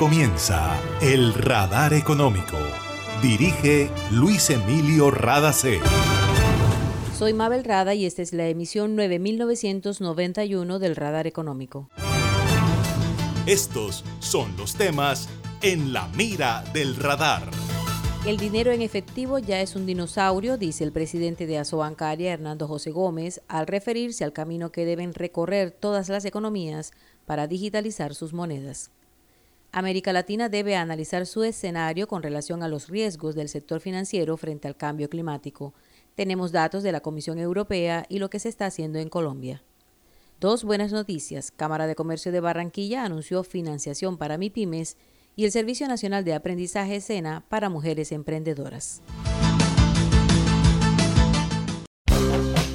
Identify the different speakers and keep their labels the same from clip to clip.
Speaker 1: comienza El Radar Económico. Dirige Luis Emilio Radacé.
Speaker 2: Soy Mabel Rada y esta es la emisión 9991 del Radar Económico.
Speaker 1: Estos son los temas en la mira del radar.
Speaker 2: El dinero en efectivo ya es un dinosaurio, dice el presidente de Asobancaria, Hernando José Gómez, al referirse al camino que deben recorrer todas las economías para digitalizar sus monedas. América Latina debe analizar su escenario con relación a los riesgos del sector financiero frente al cambio climático. Tenemos datos de la Comisión Europea y lo que se está haciendo en Colombia. Dos buenas noticias. Cámara de Comercio de Barranquilla anunció financiación para MIPIMES y el Servicio Nacional de Aprendizaje SENA para mujeres emprendedoras.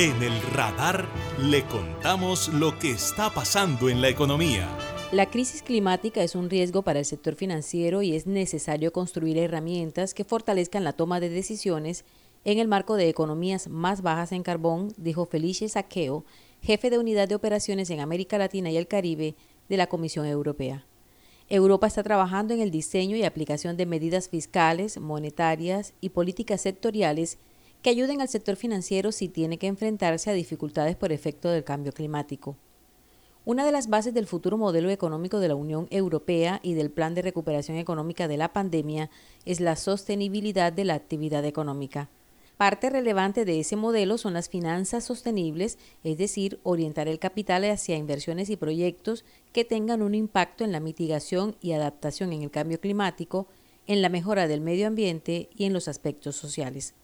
Speaker 1: En el radar le contamos lo que está pasando en la economía.
Speaker 2: La crisis climática es un riesgo para el sector financiero y es necesario construir herramientas que fortalezcan la toma de decisiones en el marco de economías más bajas en carbón, dijo Felice Saqueo, jefe de unidad de operaciones en América Latina y el Caribe de la Comisión Europea. Europa está trabajando en el diseño y aplicación de medidas fiscales, monetarias y políticas sectoriales que ayuden al sector financiero si tiene que enfrentarse a dificultades por efecto del cambio climático. Una de las bases del futuro modelo económico de la Unión Europea y del Plan de Recuperación Económica de la Pandemia es la sostenibilidad de la actividad económica. Parte relevante de ese modelo son las finanzas sostenibles, es decir, orientar el capital hacia inversiones y proyectos que tengan un impacto en la mitigación y adaptación en el cambio climático, en la mejora del medio ambiente y en los aspectos sociales.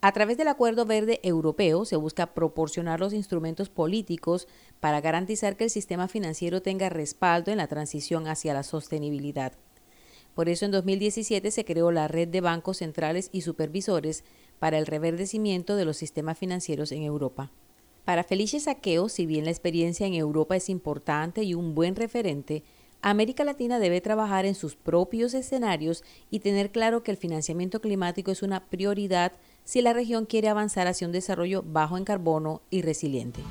Speaker 2: A través del Acuerdo Verde Europeo se busca proporcionar los instrumentos políticos para garantizar que el sistema financiero tenga respaldo en la transición hacia la sostenibilidad. Por eso en 2017 se creó la Red de Bancos Centrales y Supervisores para el reverdecimiento de los sistemas financieros en Europa. Para Felice Saqueo, si bien la experiencia en Europa es importante y un buen referente, América Latina debe trabajar en sus propios escenarios y tener claro que el financiamiento climático es una prioridad si la región quiere avanzar hacia un desarrollo bajo en carbono y resiliente.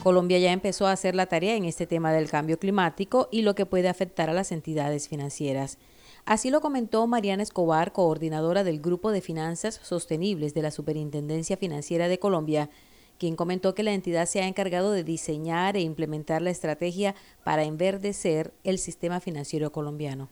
Speaker 2: Colombia ya empezó a hacer la tarea en este tema del cambio climático y lo que puede afectar a las entidades financieras. Así lo comentó Mariana Escobar, coordinadora del Grupo de Finanzas Sostenibles de la Superintendencia Financiera de Colombia, quien comentó que la entidad se ha encargado de diseñar e implementar la estrategia para enverdecer el sistema financiero colombiano.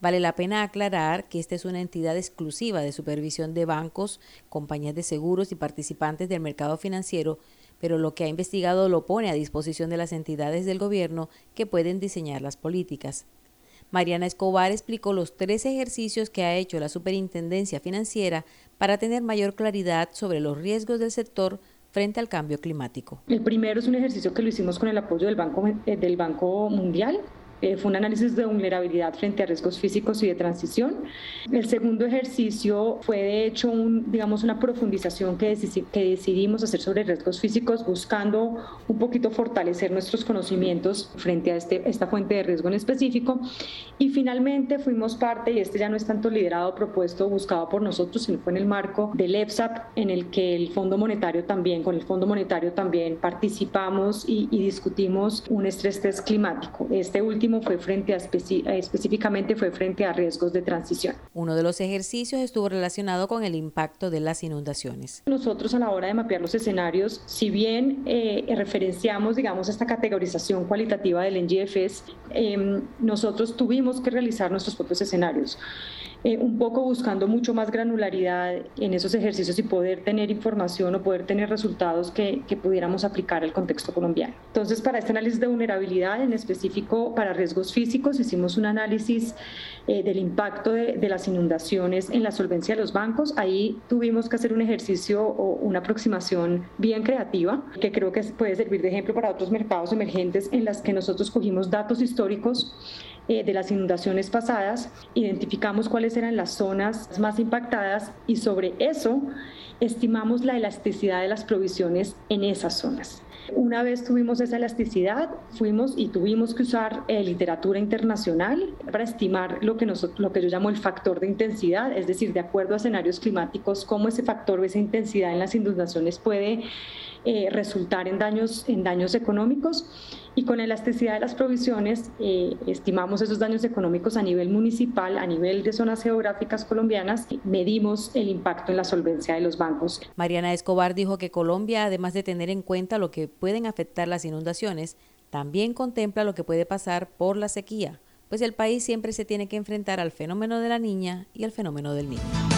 Speaker 2: Vale la pena aclarar que esta es una entidad exclusiva de supervisión de bancos, compañías de seguros y participantes del mercado financiero, pero lo que ha investigado lo pone a disposición de las entidades del gobierno que pueden diseñar las políticas. Mariana Escobar explicó los tres ejercicios que ha hecho la Superintendencia Financiera para tener mayor claridad sobre los riesgos del sector frente al cambio climático.
Speaker 3: El primero es un ejercicio que lo hicimos con el apoyo del Banco, eh, del banco Mundial Eh, fue un análisis de vulnerabilidad frente a riesgos físicos y de transición. El segundo ejercicio fue de hecho un, digamos, una profundización que, que decidimos hacer sobre riesgos físicos buscando un poquito fortalecer nuestros conocimientos frente a este, esta fuente de riesgo en específico. Y finalmente fuimos parte, y este ya no es tanto liderado, propuesto, buscado por nosotros, sino fue en el marco del EPSAP, en el que el Fondo Monetario también, con el Fondo Monetario también participamos y, y discutimos un estrés test climático. Este último fue frente a específicamente fue frente a riesgos de transición.
Speaker 2: Uno de los ejercicios estuvo relacionado con el impacto de las inundaciones.
Speaker 3: Nosotros a la hora de mapear los escenarios, si bien eh, referenciamos, digamos, esta categorización cualitativa del NGFS, eh, nosotros tuvimos que realizar nuestros propios escenarios. Eh, un poco buscando mucho más granularidad en esos ejercicios y poder tener información o poder tener resultados que, que pudiéramos aplicar al contexto colombiano. Entonces, para este análisis de vulnerabilidad, en específico para riesgos físicos, hicimos un análisis eh, del impacto de, de, las inundaciones en la solvencia de los bancos. Ahí tuvimos que hacer un ejercicio o una aproximación bien creativa, que creo que puede servir de ejemplo para otros mercados emergentes en las que nosotros cogimos datos históricos eh, de las inundaciones pasadas, identificamos cuáles eran las zonas más impactadas y sobre eso estimamos la elasticidad de las provisiones en esas zonas. Una vez tuvimos esa elasticidad, fuimos y tuvimos que usar eh, literatura internacional para estimar lo que, lo que yo llamo el factor de intensidad, es decir, de acuerdo a escenarios climáticos, cómo ese factor o esa intensidad en las inundaciones puede eh, resultar en daños, en daños económicos y con elasticidad de las provisiones eh, estimamos esos daños económicos a nivel municipal, a nivel de zonas geográficas colombianas, medimos el impacto en la solvencia de los bancos.
Speaker 2: Mariana Escobar dijo que Colombia, además de tener en cuenta lo que pueden afectar las inundaciones, también contempla lo que puede pasar por la sequía, pues el país siempre se tiene que enfrentar al fenómeno de la niña y al fenómeno del niño.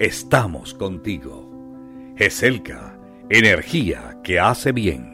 Speaker 4: Estamos contigo. GESELCA, energía que hace bien.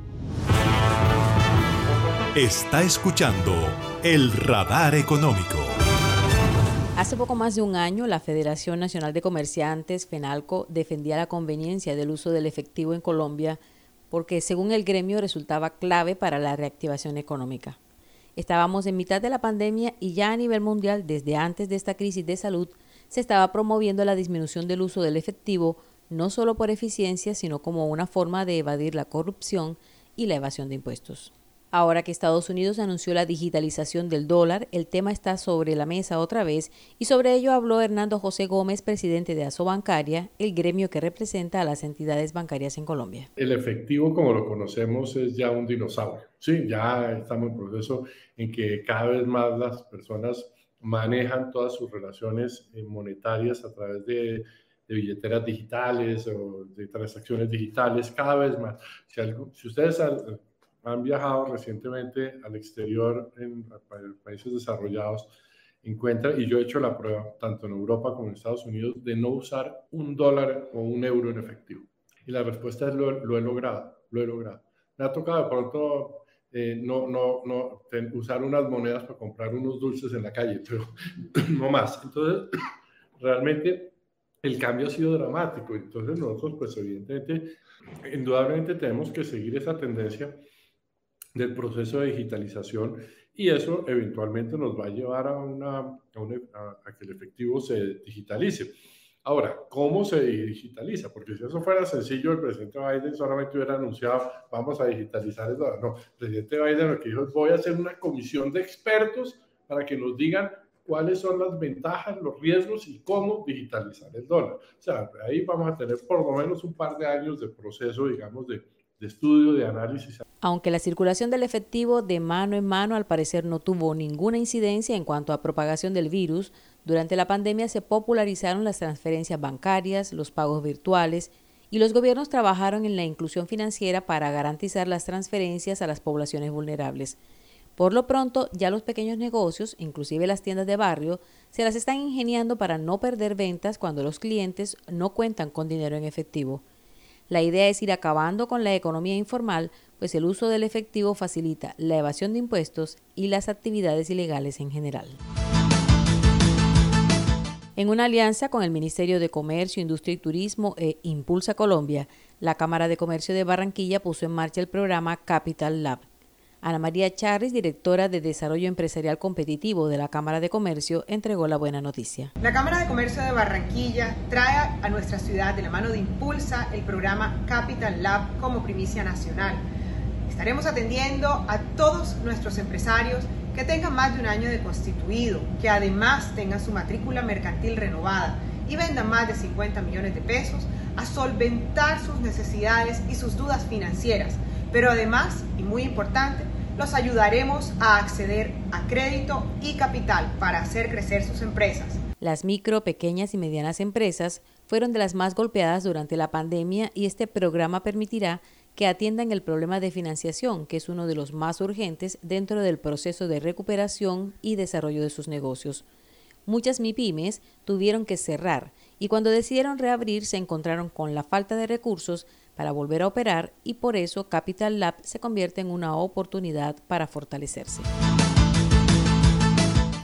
Speaker 1: Está escuchando el radar económico.
Speaker 2: Hace poco más de un año, la Federación Nacional de Comerciantes, FENALCO, defendía la conveniencia del uso del efectivo en Colombia porque, según el gremio, resultaba clave para la reactivación económica. Estábamos en mitad de la pandemia y ya a nivel mundial, desde antes de esta crisis de salud, se estaba promoviendo la disminución del uso del efectivo, no solo por eficiencia, sino como una forma de evadir la corrupción y la evasión de impuestos. Ahora que Estados Unidos anunció la digitalización del dólar, el tema está sobre la mesa otra vez y sobre ello habló Hernando José Gómez, presidente de Asobancaria, el gremio que representa a las entidades bancarias en Colombia.
Speaker 5: El efectivo, como lo conocemos, es ya un dinosaurio. Sí, ya estamos en proceso en que cada vez más las personas manejan todas sus relaciones eh, monetarias a través de, billeteras digitales o de transacciones digitales, cada vez más. Si, si ustedes han viajado recientemente al exterior en, países desarrollados, encuentran, y yo he hecho la prueba, tanto en Europa como en Estados Unidos, de no usar un dólar o un euro en efectivo. Y la respuesta es lo, he logrado, lo he logrado. Me ha tocado de pronto eh, no, no, no usar unas monedas para comprar unos dulces en la calle, pero no más. Entonces, realmente el cambio ha sido dramático. Entonces nosotros, pues evidentemente, indudablemente tenemos que seguir esa tendencia del proceso de digitalización y eso eventualmente nos va a llevar a, una, a, que el efectivo se digitalice. Ahora, ¿cómo se digitaliza? Porque si eso fuera sencillo, el presidente Biden solamente hubiera anunciado, vamos a digitalizar dólar. No, el presidente Biden lo que dijo es, voy a hacer una comisión de expertos para que nos digan cuáles son las ventajas, los riesgos y cómo digitalizar el dólar. O sea, ahí vamos a tener por lo menos un par de años de proceso, digamos, de, de estudio, de análisis.
Speaker 2: Aunque la circulación del efectivo de mano en mano al parecer no tuvo ninguna incidencia en cuanto a propagación del virus, durante la pandemia se popularizaron las transferencias bancarias, los pagos virtuales y los gobiernos trabajaron en la inclusión financiera para garantizar las transferencias a las poblaciones vulnerables. Por lo pronto, ya los pequeños negocios, inclusive las tiendas de barrio, se las están ingeniando para no perder ventas cuando los clientes no cuentan con dinero en efectivo. La idea es ir acabando con la economía informal, pues el uso del efectivo facilita la evasión de impuestos y las actividades ilegales en general. En una alianza con el Ministerio de Comercio, Industria y Turismo e Impulsa Colombia, la Cámara de Comercio de Barranquilla puso en marcha el programa Capital Lab. Ana María Charris, directora de Desarrollo Empresarial Competitivo de la Cámara de Comercio, entregó la buena noticia.
Speaker 6: La Cámara de Comercio de Barranquilla trae a nuestra ciudad de la mano de Impulsa el programa Capital Lab como primicia nacional. Estaremos atendiendo a todos nuestros empresarios que tengan más de un año de constituido, que además tengan su matrícula mercantil renovada y vendan más de 50 millones de pesos a solventar sus necesidades y sus dudas financieras. Pero además, y muy importante, los ayudaremos a acceder a crédito y capital para hacer crecer sus empresas.
Speaker 2: Las micro, pequeñas y medianas empresas fueron de las más golpeadas durante la pandemia y este programa permitirá que atiendan el problema de financiación, que es uno de los más urgentes dentro del proceso de recuperación y desarrollo de sus negocios. Muchas MIPIMES tuvieron que cerrar y cuando decidieron reabrir se encontraron con la falta de recursos para volver a operar y por eso Capital Lab se convierte en una oportunidad para fortalecerse.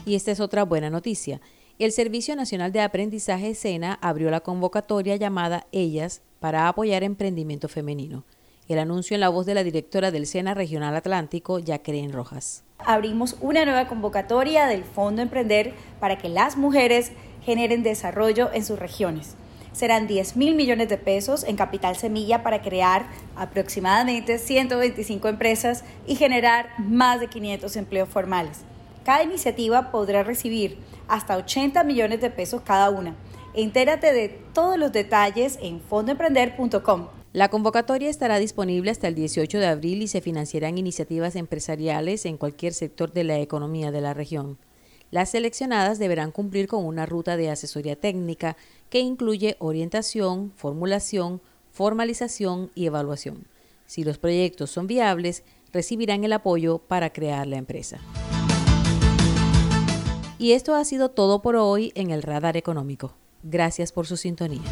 Speaker 2: Y esta es otra buena noticia. El Servicio Nacional de Aprendizaje SENA abrió la convocatoria llamada Ellas para apoyar emprendimiento femenino. El anuncio en la voz de la directora del SENA Regional Atlántico, Jacqueline Rojas.
Speaker 7: Abrimos una nueva convocatoria del Fondo Emprender para que las mujeres generen desarrollo en sus regiones serán 10 mil millones de pesos en capital semilla para crear aproximadamente 125 empresas y generar más de 500 empleos formales. Cada iniciativa podrá recibir hasta 80 millones de pesos cada una. Entérate de todos los detalles en fondoemprender.com.
Speaker 2: La convocatoria estará disponible hasta el 18 de abril y se financiarán iniciativas empresariales en cualquier sector de la economía de la región. Las seleccionadas deberán cumplir con una ruta de asesoría técnica que incluye orientación, formulación, formalización y evaluación. Si los proyectos son viables, recibirán el apoyo para crear la empresa. Y esto ha sido todo por hoy en el Radar Económico. Gracias por su sintonía.